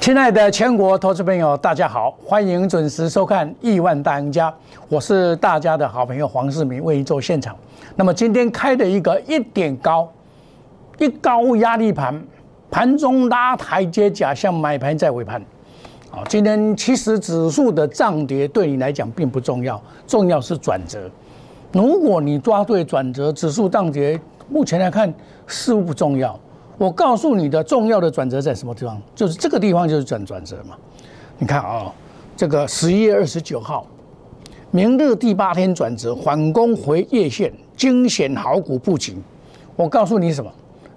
亲爱的全国投资朋友，大家好，欢迎准时收看《亿万大赢家》，我是大家的好朋友黄世明，为您做现场。那么今天开的一个一点高，一高压力盘，盘中拉台阶，假象买盘在尾盘。好，今天其实指数的涨跌对你来讲并不重要，重要是转折。如果你抓对转折，指数涨跌目前来看似乎不重要。我告诉你的重要的转折在什么地方？就是这个地方就是转转折嘛。你看啊，这个十一月二十九号，明日第八天转折，反攻回月线，惊险好股布局。我告诉你什么？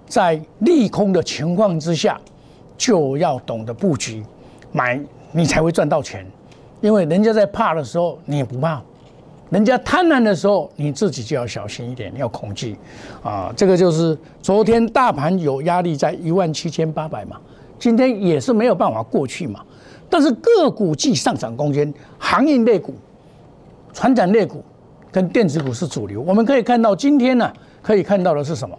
在利空的情况之下，就要懂得布局，买你才会赚到钱。因为人家在怕的时候，你也不怕。人家贪婪的时候，你自己就要小心一点，要恐惧，啊，这个就是昨天大盘有压力在一万七千八百嘛，今天也是没有办法过去嘛，但是个股既上涨空间，行业类股、船长类股跟电子股是主流。我们可以看到今天呢，可以看到的是什么？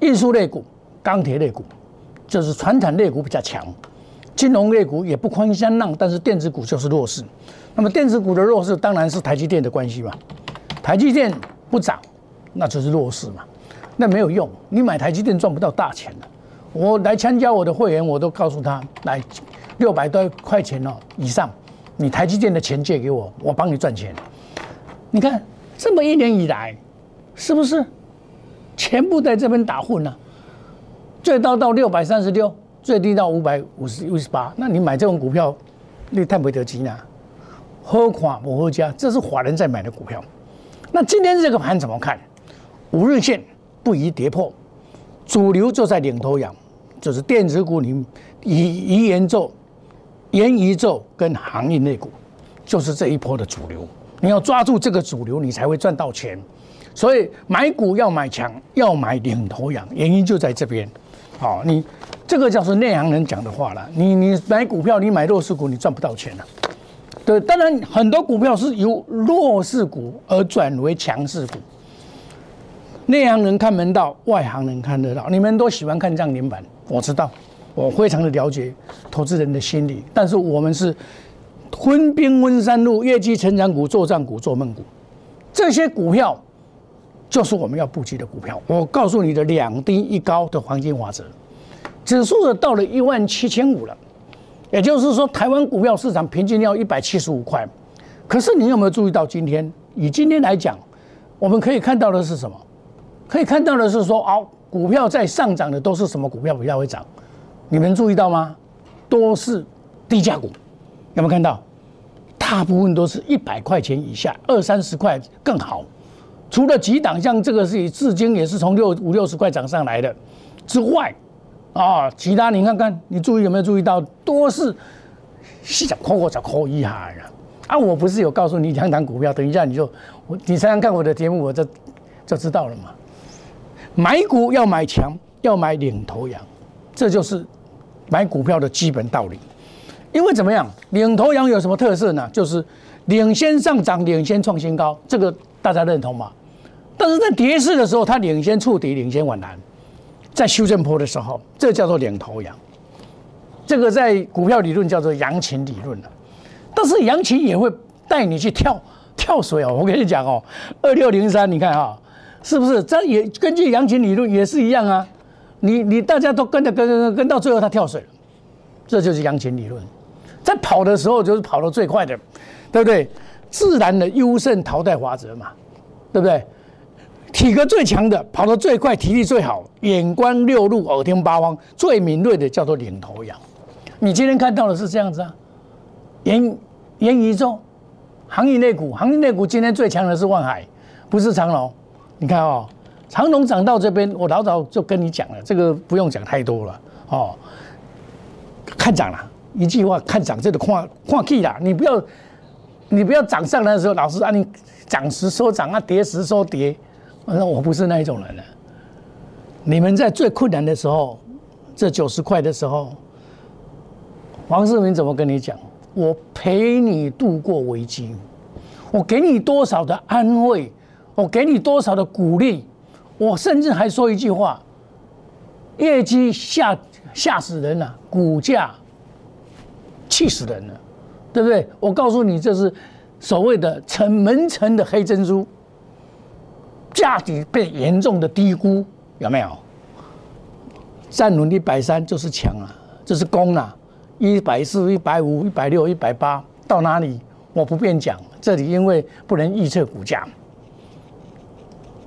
运输类股、钢铁类股，就是船产类股比较强，金融类股也不宽相让，但是电子股就是弱势。那么电子股的弱势当然是台积电的关系嘛，台积电不涨，那就是弱势嘛，那没有用，你买台积电赚不到大钱的。我来参加我的会员，我都告诉他，来六百多块钱哦以上，你台积电的钱借给我，我帮你赚钱。你看这么一年以来，是不是全部在这边打混呢？最高到六百三十六，最低到五百五十五十八，那你买这种股票，你太没得急呢。喝垮摩喝家，这是华人在买的股票。那今天这个盘怎么看？五日线不宜跌破，主流就在领头羊，就是电子股里以移元宙、元宇宙跟行业类股，就是这一波的主流。你要抓住这个主流，你才会赚到钱。所以买股要买强，要买领头羊，原因就在这边。好，你这个叫做内行人讲的话了。你你买股票，你买弱势股，你赚不到钱了。对，当然很多股票是由弱势股而转为强势股。内行人看门道，外行人看得到。你们都喜欢看涨停板，我知道，我非常的了解投资人的心理。但是我们是分兵温山路，业绩成长股、作战股、做梦股，这些股票就是我们要布局的股票。我告诉你的两低一高的黄金法则，指数的到了一万七千五了。也就是说，台湾股票市场平均要一百七十五块，可是你有没有注意到今天？以今天来讲，我们可以看到的是什么？可以看到的是说，哦，股票在上涨的都是什么股票比较会涨？你们注意到吗？都是低价股，有没有看到？大部分都是一百块钱以下，二三十块更好。除了几档，像这个是至今也是从六五六十块涨上来的之外。啊，其他你看看，你注意有没有注意到，多是细讲扣或者扣一下呀？啊，我不是有告诉你两档股票，等一下你就我你常常看我的节目，我就就知道了嘛。买股要买强，要买领头羊，这就是买股票的基本道理。因为怎么样，领头羊有什么特色呢？就是领先上涨，领先创新高，这个大家认同吗？但是在跌势的时候，它领先触底，领先反弹。在修正坡的时候，这叫做领头羊，这个在股票理论叫做羊群理论了。但是羊群也会带你去跳跳水哦。我跟你讲哦，二六零三，你看哈，是不是？这也根据羊群理论也是一样啊。你你大家都跟着跟跟跟到最后它跳水，这就是羊群理论。在跑的时候就是跑得最快的，对不对？自然的优胜淘汰法则嘛，对不对？体格最强的，跑得最快，体力最好，眼观六路，耳听八方，最敏锐的叫做领头羊。你今天看到的是这样子啊？元元宇宙，行业内股，行业内股今天最强的是万海，不是长隆。你看哦，长隆涨到这边，我老早就跟你讲了，这个不用讲太多了哦。看涨了，一句话，看涨这个看看 key 啦，你不要你不要涨上来的时候，老是啊你涨时说涨啊，跌时说跌。那我不是那一种人了。你们在最困难的时候，这九十块的时候，黄世明怎么跟你讲？我陪你度过危机，我给你多少的安慰，我给你多少的鼓励，我甚至还说一句话：业绩吓吓死人了，股价气死人了，对不对？我告诉你，这是所谓的层门层的黑珍珠，价值被严重的低估，有没有？站稳一百三就是强啊，这是攻啊，一百四、一百五、一百六、一百八，到哪里我不便讲，这里因为不能预测股价。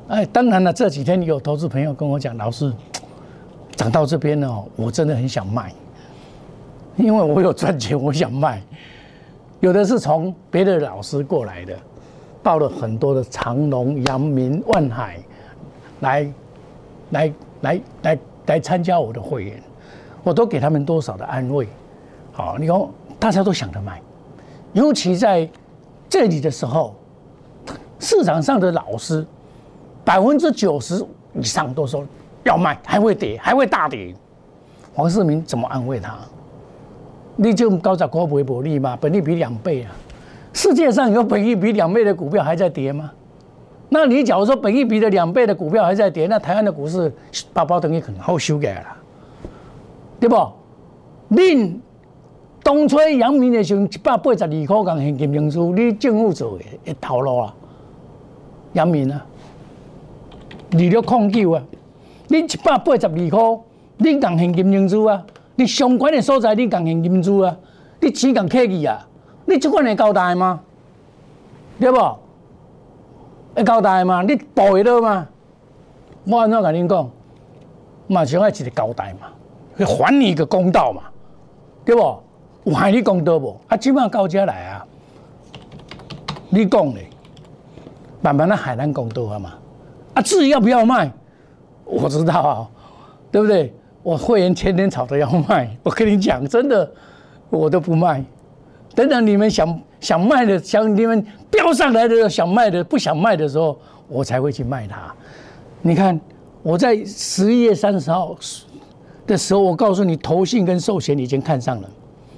哎，当然了，这几天有投资朋友跟我讲，老师涨到这边了，我真的很想卖，因为我有赚钱，我想卖。有的是从别的老师过来的，报了很多的长隆、阳明、万海，来，来，来，来，来参加我的会员，我都给他们多少的安慰。好，你看大家都想着买，尤其在这里的时候，市场上的老师。百分之九十以上都说要卖，还会跌，还会大跌。黄世明怎么安慰他？你就高价股不会薄利吗？本利比两倍啊！世界上有本益比两倍的股票还在跌吗？那你假如说本益比的两倍的股票还在跌，那台湾的股市包包等于很好修改了，对不？恁东吹阳明的时候一百八十二块港现金证书，你政府做的会套路啊？阳明啊！利率控九啊！你一百八十二块，你讲现金融资啊？你相关的所在你讲现金资啊？你钱讲客气啊？你这款会交代吗？对不？会交代吗？你报会到吗？我安怎跟恁讲？嘛想要一个交代嘛，还你一个公道嘛，对不？有害你公道不？啊，即马到家来啊！你讲嘞，慢慢的海南公道啊嘛。啊，至于要不要卖，我知道啊，对不对？我会员天天吵着要卖，我跟你讲，真的，我都不卖。等等，你们想想卖的，想你们飙上来的想卖的，不想卖的时候，我才会去卖它。你看，我在十一月三十号的时候，我告诉你，投信跟寿险已经看上了，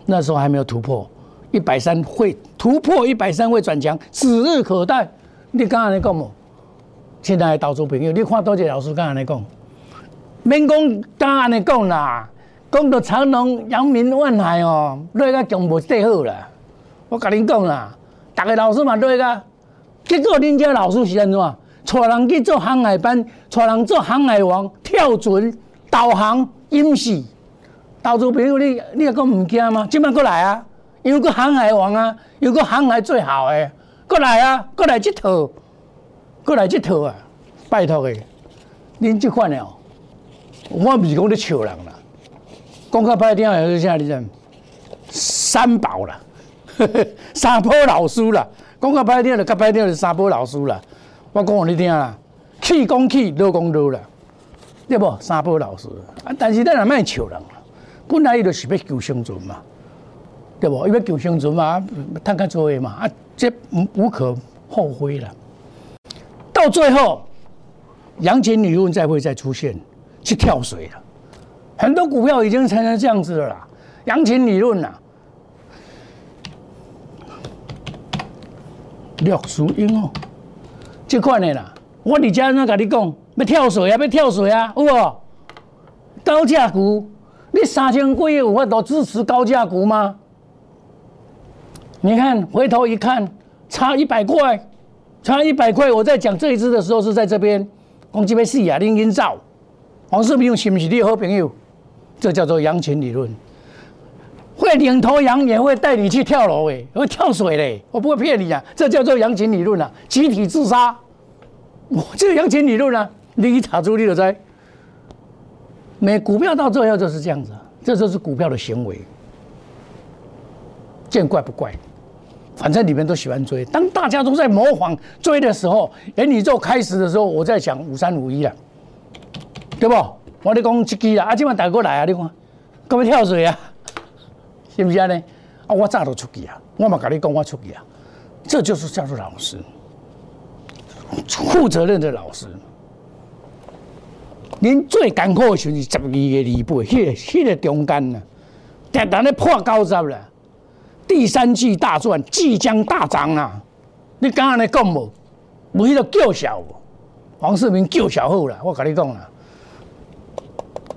那时候还没有突破一百三，会突破一百三会转强，指日可待。你刚刚在讲么？现在投资朋友，你看多少老师敢安尼讲？免讲敢安尼讲啦，讲到长隆、阳明、万海哦，累个强无最好了。我甲恁讲啦，逐个老师嘛累个，结果恁家老师是安怎？带人去做航海班，带人做航海王，跳船、导航、演戏。投资朋友，你你也讲唔惊吗？即摆过来啊，有个航海王啊，有个航海最好诶，过来啊，过来佚佗。过来这套啊！拜托的，恁这款哦，我唔是讲你笑人啦，讲较歹听也是啥？你知？三宝啦，三宝老师啦，讲较歹听就较歹听就三宝老师啦。我讲你听啦，气讲气，老讲老啦，对不？三宝老师啊，但是咱也卖笑人啦，本来伊就是要求生存嘛，对不？伊要求生存嘛，趁较多的嘛，啊，这无可厚非啦。到最后，杨钱理论再会再出现，去跳水了。很多股票已经成成这样子了啦。杨钱理论呐，廖淑英哦，这款的啦。我伫家那跟你讲，要跳水啊，要跳水啊，有无？高价股，你三千几有法度支持高价股吗？你看，回头一看，差一百块。差一百块，我在讲这一支的时候是在这边，讲这边是亚林营造，黄世明是不是你好朋友？这叫做羊群理论，会领头羊也会带你去跳楼诶，会跳水嘞，我不会骗你啊，这叫做羊群理论啊，集体自杀，我这个羊群理论啊，你一查出你就知，每股票到最后就是这样子，这就是股票的行为，见怪不怪。反正你们都喜欢追，当大家都在模仿追的时候，元宇宙开始的时候，我在讲五三五一啊，对不？我你讲这支啦，啊，今晚打过来啊，你看，干嘛跳水啊？是不是呢？啊，我早都出去啊，我嘛跟你讲我出去啊，这就是叫做老师，负责任的老师。您最艰苦的时候是十二月二八，迄个迄个中间呢，突然咧破九十了。第三季大赚，即将大涨啊！你刚刚来讲无？无迄个叫小，黄世明叫小好了。我跟你讲啦，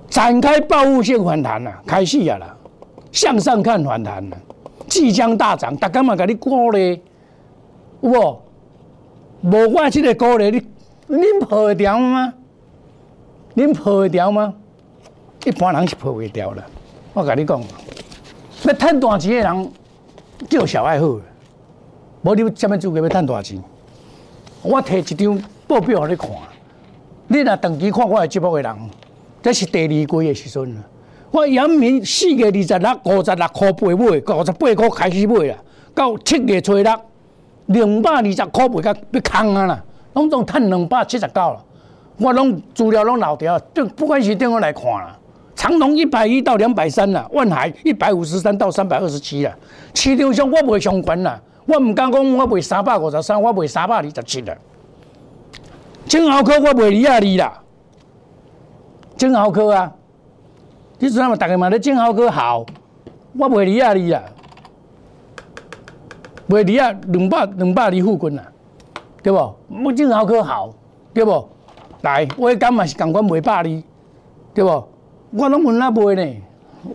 展开报复性反弹了，开戏啊啦，向上看反弹了。即将大涨，大家嘛给你鼓励，有无？无我这个鼓励，你恁抱得掉吗？恁抱得掉吗？一般人是抱袂掉的。我跟你讲，要赚大钱的人叫小爱好，无你什么资格要赚大钱？我摕一张报表互你看，你若长期看我的节目的人，这是第二季的时阵我阳明四月二十六、五十六块八买，五十八块开始买啦，到七月初六两百二十块买到要空啊啦，拢总赚两百七十九了。我拢资料拢留着，就不管是电话来看啦。长隆一百一到两百三啦，万海一百五十三到三百二十七啦。市场上我卖上悬啦，我唔敢讲我卖三百五十三，我卖三百二十七啦。金豪科我卖二廿二啦，金豪科啊。你阵嘛，大家嘛咧正好去好，我卖你啊你啊，卖你啊两百两百二附近啊，对不？我正好去好，对不？来，我感嘛是共款卖百二，对不？我拢问哪卖呢？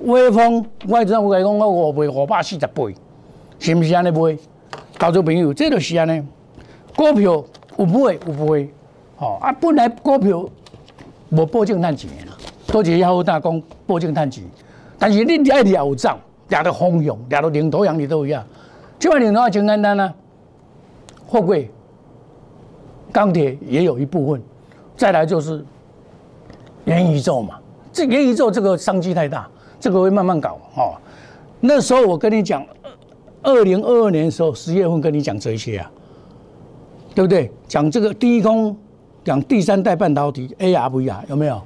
威风，我阵有甲伊讲，我五卖五百四十倍，是毋是安尼卖？交做朋友，这就是安尼。股票有买有卖，吼啊！本来股票无保证赚钱啦。多谢幺五大公保证探钱，但是你爱了账，了到风涌，了到领头羊，你都一样。这块领头羊真简单啊，货柜、钢铁也有一部分，再来就是元宇宙嘛。这元宇宙这个商机太大，这个会慢慢搞哦。那时候我跟你讲，二零二二年的时候十月份跟你讲这些啊，对不对？讲这个低空，讲第三代半导体 ARVR，有没有？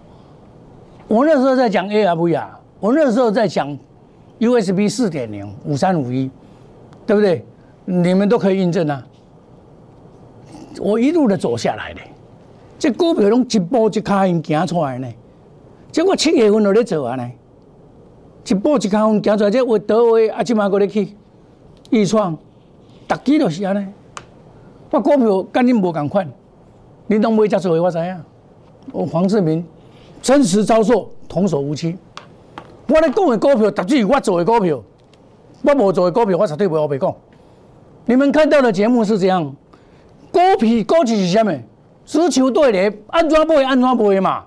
我那时候在讲 ARV 啊，我那时候在讲 USB 四点零五三五一，对不对？你们都可以印证啊。我一路的走下来的，这股票拢一步一卡印行出来呢。结果七月份都咧做啊呢，一步一卡印行出来，这为德威啊，即马过咧去，易创，逐期都是安尼。我股票跟你无共款，你拢买遮做我知影。我黄志明。真实遭受，童叟无欺。我咧讲的股票，特别是我做的股票，我无做的股票，我绝对不会白讲。你们看到的节目是这样，股票、股市是啥物？只求对咧，安怎买安怎买嘛。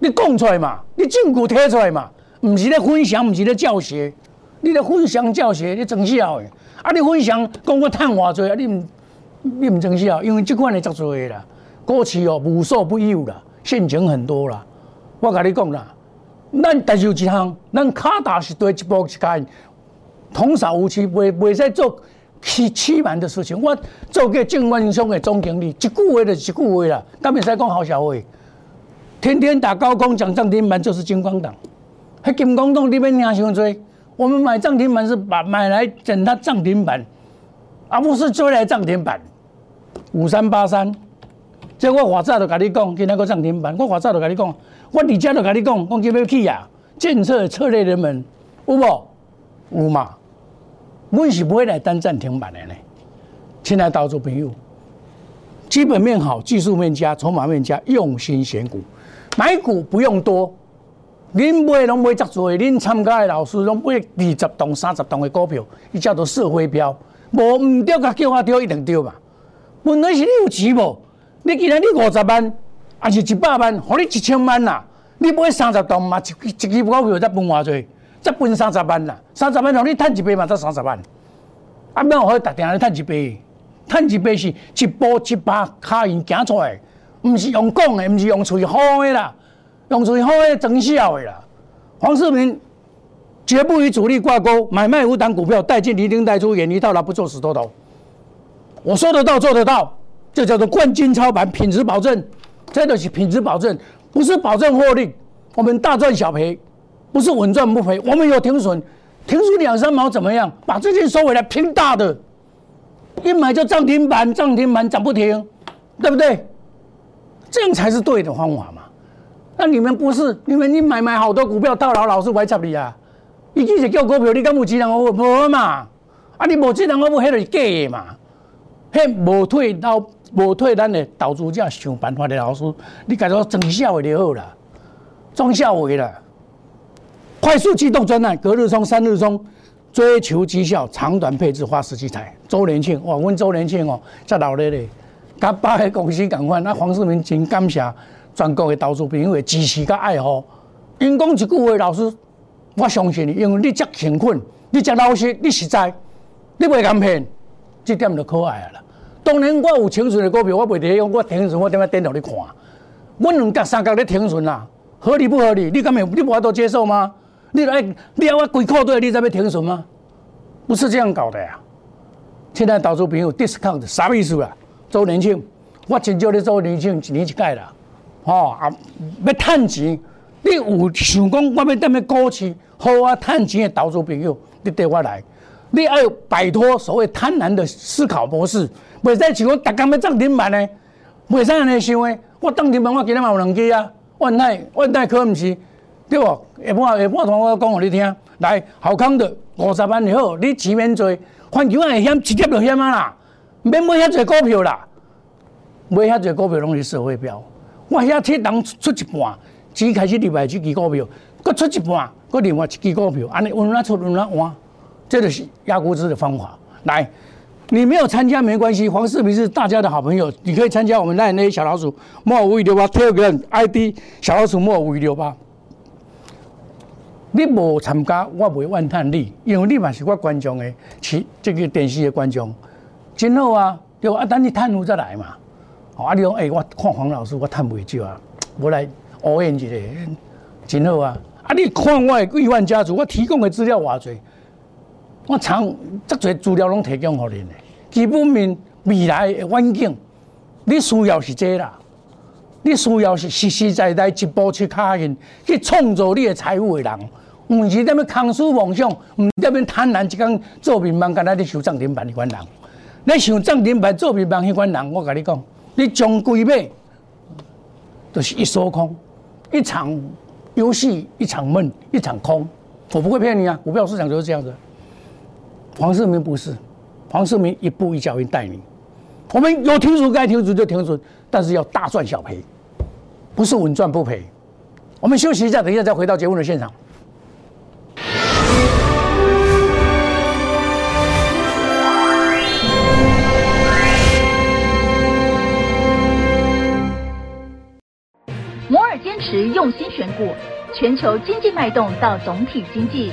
你讲出来嘛，你证据提出来嘛，唔是咧分享，唔是咧教学。你咧分享教学，你真笑的。啊，你分享讲我赚偌济啊，你唔你唔真笑，因为这款的足多啦，股市哦无所不有啦，陷阱很多啦。我跟你讲啦，咱但是有一项，咱卡达是对一步一开，童叟无欺，袂袂使做欺欺瞒的事情。我做过证券商的总经理，一句话就是一句话啦，敢袂使讲好笑话。天天打高空讲涨停板就是金光党，迄金光党你免听伤多。我们买涨停板是把买来整它涨停板，而不是追来涨停板。五三八三，这我话早就跟你讲，今仔个涨停板，我话早就跟你讲。我伫遮就甲你讲，讲要去啊，建设策略人们有无？有嘛？阮是不会来当暂停板的呢。亲爱投资朋友，基本面好，技术面佳，筹码面佳，用心选股，买股不用多。恁买拢买足多，恁参加的老师拢买二十栋、三十栋的股票，伊叫做社会标，无唔对，甲叫我对，一定对嘛？问题是你有钱无？你既然你五十万。还是一百万，互你一千万啦！你买三十栋嘛，一一支股票才分偌济，才分三十万啦。三十万让你趁一倍嘛，才三十万。啊，免互你逐定咧趁一倍，趁一倍是一步一把卡印行出来，毋是用讲的，毋是用嘴吼的啦，用嘴吼的装笑的啦。黄世明绝不与主力挂钩，买卖无档股票，带进离丁带出，远离套牢，不做死多头。我说得到，做得到，这叫做冠军操盘，品质保证。这都是品质保证，不是保证获利。我们大赚小赔，不是稳赚不赔。我们有停损，停损两三毛怎么样？把资金收回来，拼大的。一买就涨停板，涨停板涨不停，对不对？这样才是对的方法嘛。那你们不是？你们你买买好多股票套牢，老是歪插你啊！一记是叫股票，你敢有技能？我无嘛。啊，你无技能，我无迄个是假的嘛。迄无退到。无退咱的投资者想办法的老师，你改做装效话就好啦，装效话啦。快速机动专案，隔日冲、三日冲，追求绩效，长短配置，花时机财。周年庆哇，阮周年庆哦，才老咧咧，甲八个公司共款。那黄世明真感谢全国的投资朋友的支持甲爱护。因讲一句话，老师，我相信你，因为你遮勤奋，你遮老实，你实在，你袂敢骗，这点就可爱啦。当年我有清纯的股票，我袂伫用，我停顺，我点样点落你看？我两角三角咧停损啦，合理不合理？你敢会你无法度接受吗？你来，你要我规靠对，你才要停损吗？不是这样搞的呀！现在投资朋友 discount 啥意思啊？周年庆，我真叫你周年庆一年一届啦，哦啊，要趁钱，你有想讲我要踮咧股市好啊趁钱的投资朋友，你对我来，你要摆脱所谓贪婪的思考模式，袂使像我逐工要涨停板呢，袂使安尼想的。我涨停板我今日嘛有两支啊，万泰万泰可毋是。对无？下半下半段我讲互你听，来，好康的五十万就好，你钱免做，环球会险，直接就险啊啦，免买遐侪股票啦，买遐侪股票拢是社会标，我遐铁人出一半，只开始入来一支股票，搁出一半，搁另外一支股票，安尼稳哪出稳哪换，这就是压股资的方法。来，你没有参加没关系，黄世明是大家的好朋友，你可以参加我们那那些小老鼠莫五一六八 Telegram ID 小老鼠莫五一六八。你无参加，我袂怨叹你，因为你嘛是我观众的，是这个电视的观众，真好啊！对啊，等你探路再来嘛。啊，你讲诶，我看黄老师，我探袂少啊，我来偶演一下，真好啊！啊，你看我的亿万家族，我提供的资料偌侪，我长这侪资料拢提供互恁的，基本面未来的环境，你需要是这啦。你需要是实实在在一步一脚印去创造你的财富的人。毋是踮咧空虚妄想，毋踮咧贪婪一工做面盲，干那咧想涨停板迄款人。你想涨停板做面盲迄款人，我甲你讲，你将归买，都是一手空，一场游戏一场梦，一场空。我不会骗你啊，股票市场就是这样子。黄世明不是，黄世明一步一脚印带你。我们有停损该停损就停损，但是要大赚小赔，不是稳赚不赔。我们休息一下，等一下再回到节目的现场。摩尔坚持用心选股，全球经济脉动到总体经济，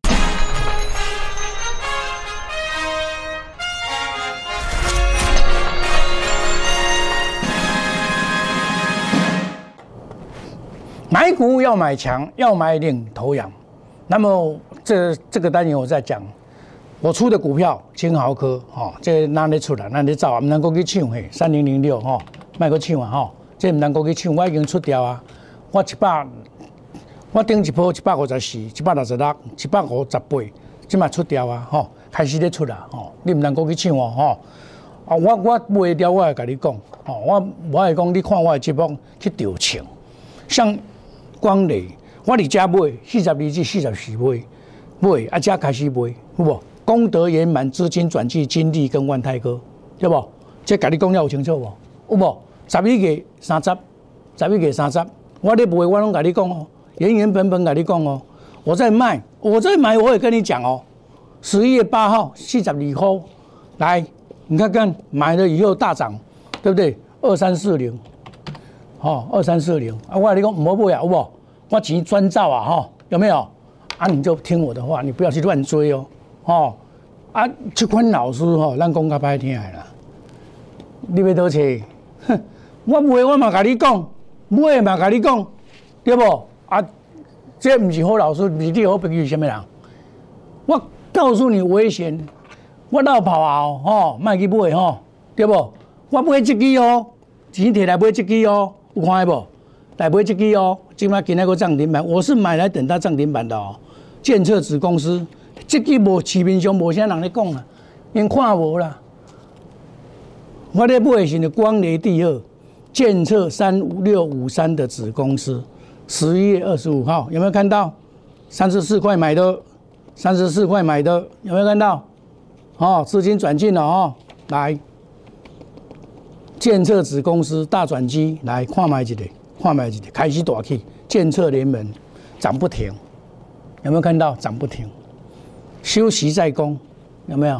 买股要买强，要买领头羊。那么这这个单元我在讲，我出的股票金豪科哈，这哪里出来？哪里走啊？唔能够去抢嘿，三零零六哈，卖个抢啊哈，这唔能够去抢，我已经出掉啊。我一百，我顶一波一百五十四，一百六十六，一百五十八，即嘛出掉啊哈，开始咧出啦哈，你唔能够去抢哦哈。啊，我我卖掉，我会甲你讲，哦，我我会讲，你看我的节目去调抢，像。光磊，我伫遮买四十二至四十四买，买啊，遮开始买，有无？功德圆满，资金转去金利跟万泰哥，对不？这甲你讲了有清楚无？有无？十一月三十，十一月三十，我咧买，我拢甲你讲哦，原原本本甲你讲哦，我在卖，我在买，我也跟你讲哦。十一月八号四十二号，来，你看看买了以后大涨，对不对？二三四零。哦，二三四零啊！我跟你讲，唔好买啊，好不？我钱专造啊，吼，有没有？啊，你就听我的话，你不要去乱追哦，哦，啊，这款老师吼，咱讲较歹听的啦。你要多少？哼，我买我嘛甲你讲，买嘛甲你讲，对不？啊，这唔是好老师，唔是你好朋友，什么人？我告诉你危险，我老跑后吼，卖去买吼，对不？我买一支哦，钱摕来买一支哦，有看无？来买这支哦，今麦今那个涨停板，我是买来等它涨停板的哦。建设子公司，这支无市面上无啥人咧讲啊，因看无啦。我咧买的是光雷第二，建设三五六五三的子公司，十一月二十五号有没有看到？三十四块买的，三十四块买的有没有看到？哦，资金转进了哦，来，建设子公司大转机来看买一个，看买一个开始大起，建设联盟涨不停，有没有看到涨不停？休息在攻，有没有？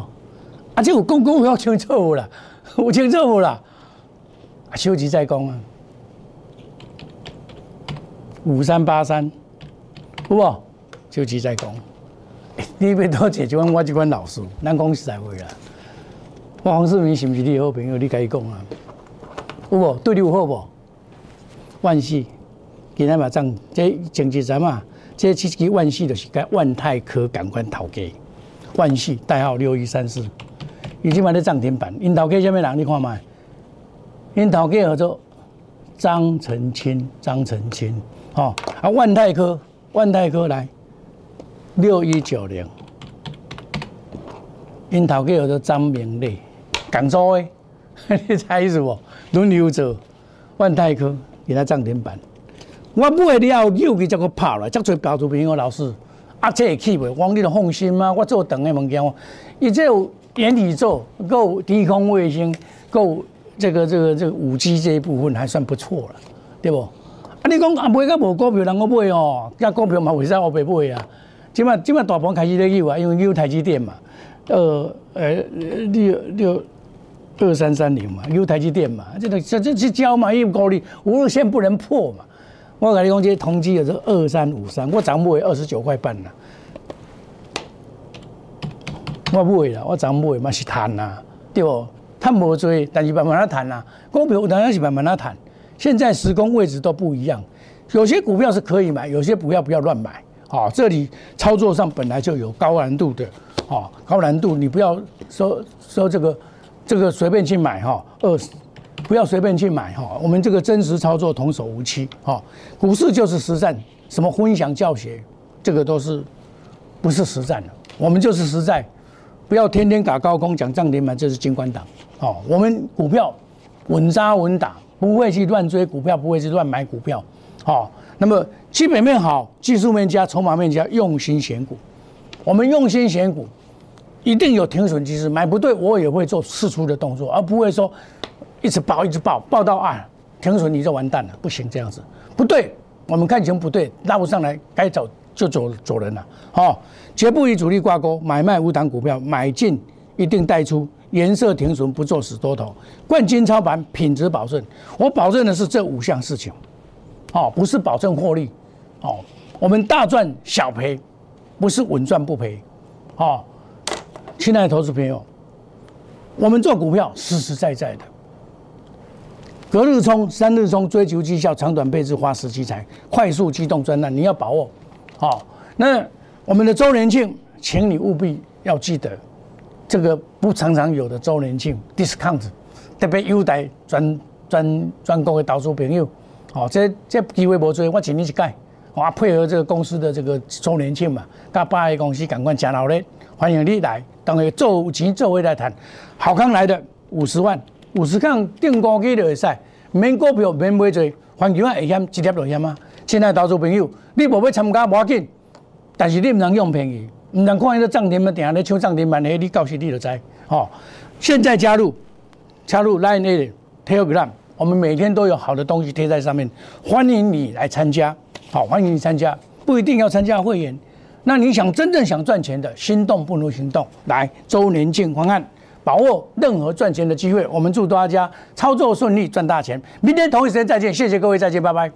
啊，这有攻攻要清楚了，有清楚啦，休息在攻啊，五三八三，有无？就急在讲，你要多解就阮我这款老师，咱讲实在话啦。我黄世明是不是你好朋友？你家己讲啊，有无？对你有好无？万喜，今日嘛涨，这前几站嘛，这其实万喜就是该万泰科感官头家万喜，代号六一三四，已经买咧涨停板。因头家什么人？你看卖，因头家叫做张成清，张成清，哦啊，万泰科，万泰科来。六一九零，因头家叫做张明丽，广州的，你猜意思不？轮流做，万泰科给他涨停板。我买了又给这个跑了，这做标注朋友老师，啊，这也去袂？我你放心吗？我做长的物件，伊这有元宇宙，够低空卫星，够这个这个这个五 G 这一部分还算不错了，对不？啊，你讲啊，买个无股票，人我买哦，加股票嘛，为啥我袂买啊？今晚今晚大盘开始在有啊，因为有台积电嘛，呃呃六六二三三零嘛，有台积电嘛，这个这这去交嘛，因为高利无线不能破嘛。我跟你讲，这同基也是二三五三，我涨不为二十九块半了。我不会啦，我涨不为嘛是谈呐，对不？谈无追，但是慢慢来谈呐。股票当然是慢慢来谈。现在时空位置都不一样，有些股票是可以买，有些不要不要乱买。好，这里操作上本来就有高难度的，好，高难度你不要说说这个这个随便去买哈，二不要随便去买哈，我们这个真实操作童叟无欺哈，股市就是实战，什么分享教学，这个都是不是实战的，我们就是实在，不要天天打高空讲涨停板，这是金管党，哦，我们股票稳扎稳打，不会去乱追股票，不会去乱买股票，好。那么基本面好，技术面加，筹码面加，用心选股。我们用心选股，一定有停损机制。买不对，我也会做试出的动作，而不会说一直爆一直爆爆到啊停损你就完蛋了，不行这样子。不对，我们看情不对，拉不上来，该走就走走人了。好，绝不与主力挂钩，买卖无档股票，买进一定带出，颜色停损不做死多头，冠军操盘，品质保证。我保证的是这五项事情。哦，不是保证获利，哦，我们大赚小赔，不是稳赚不赔，哦，亲爱的投资朋友，我们做股票实实在在的，隔日冲、三日冲，追求绩效，长短配置，花时机财，快速机动专案，你要把握，好，那我们的周年庆，请你务必要记得，这个不常常有的周年庆 discount，特别优待专专专供的投资朋友。好，这这机会无多，我今年一改，我配合这个公司的这个周年庆嘛，甲八 A 公司赶快加劳力，欢迎你来，当个做钱做位来谈，好康来的五十万，五十康定高机就会使，免股票免买做，环球啊会险，直接就险啊！亲爱投资朋友，你无要参加无要紧，但是你唔能用便宜，唔能看伊个涨停板定咧抢涨停板的，你到时你就知，哦，现在加入，加入 Line A Telegram。我们每天都有好的东西贴在上面，欢迎你来参加。好，欢迎你参加，不一定要参加会员。那你想真正想赚钱的，心动不如行动。来，周年庆方案，把握任何赚钱的机会。我们祝大家操作顺利，赚大钱。明天同一时间再见，谢谢各位，再见，拜拜。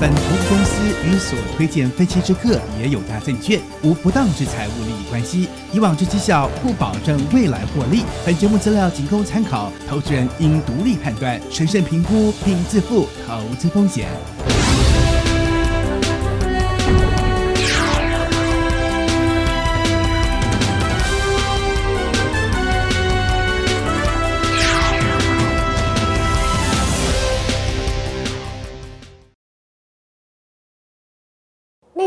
本投资公司与所推荐分期之客也有大证券无不当之财务利益关系，以往之绩效不保证未来获利。本节目资料仅供参考，投资人应独立判断、审慎评估并自负投资风险。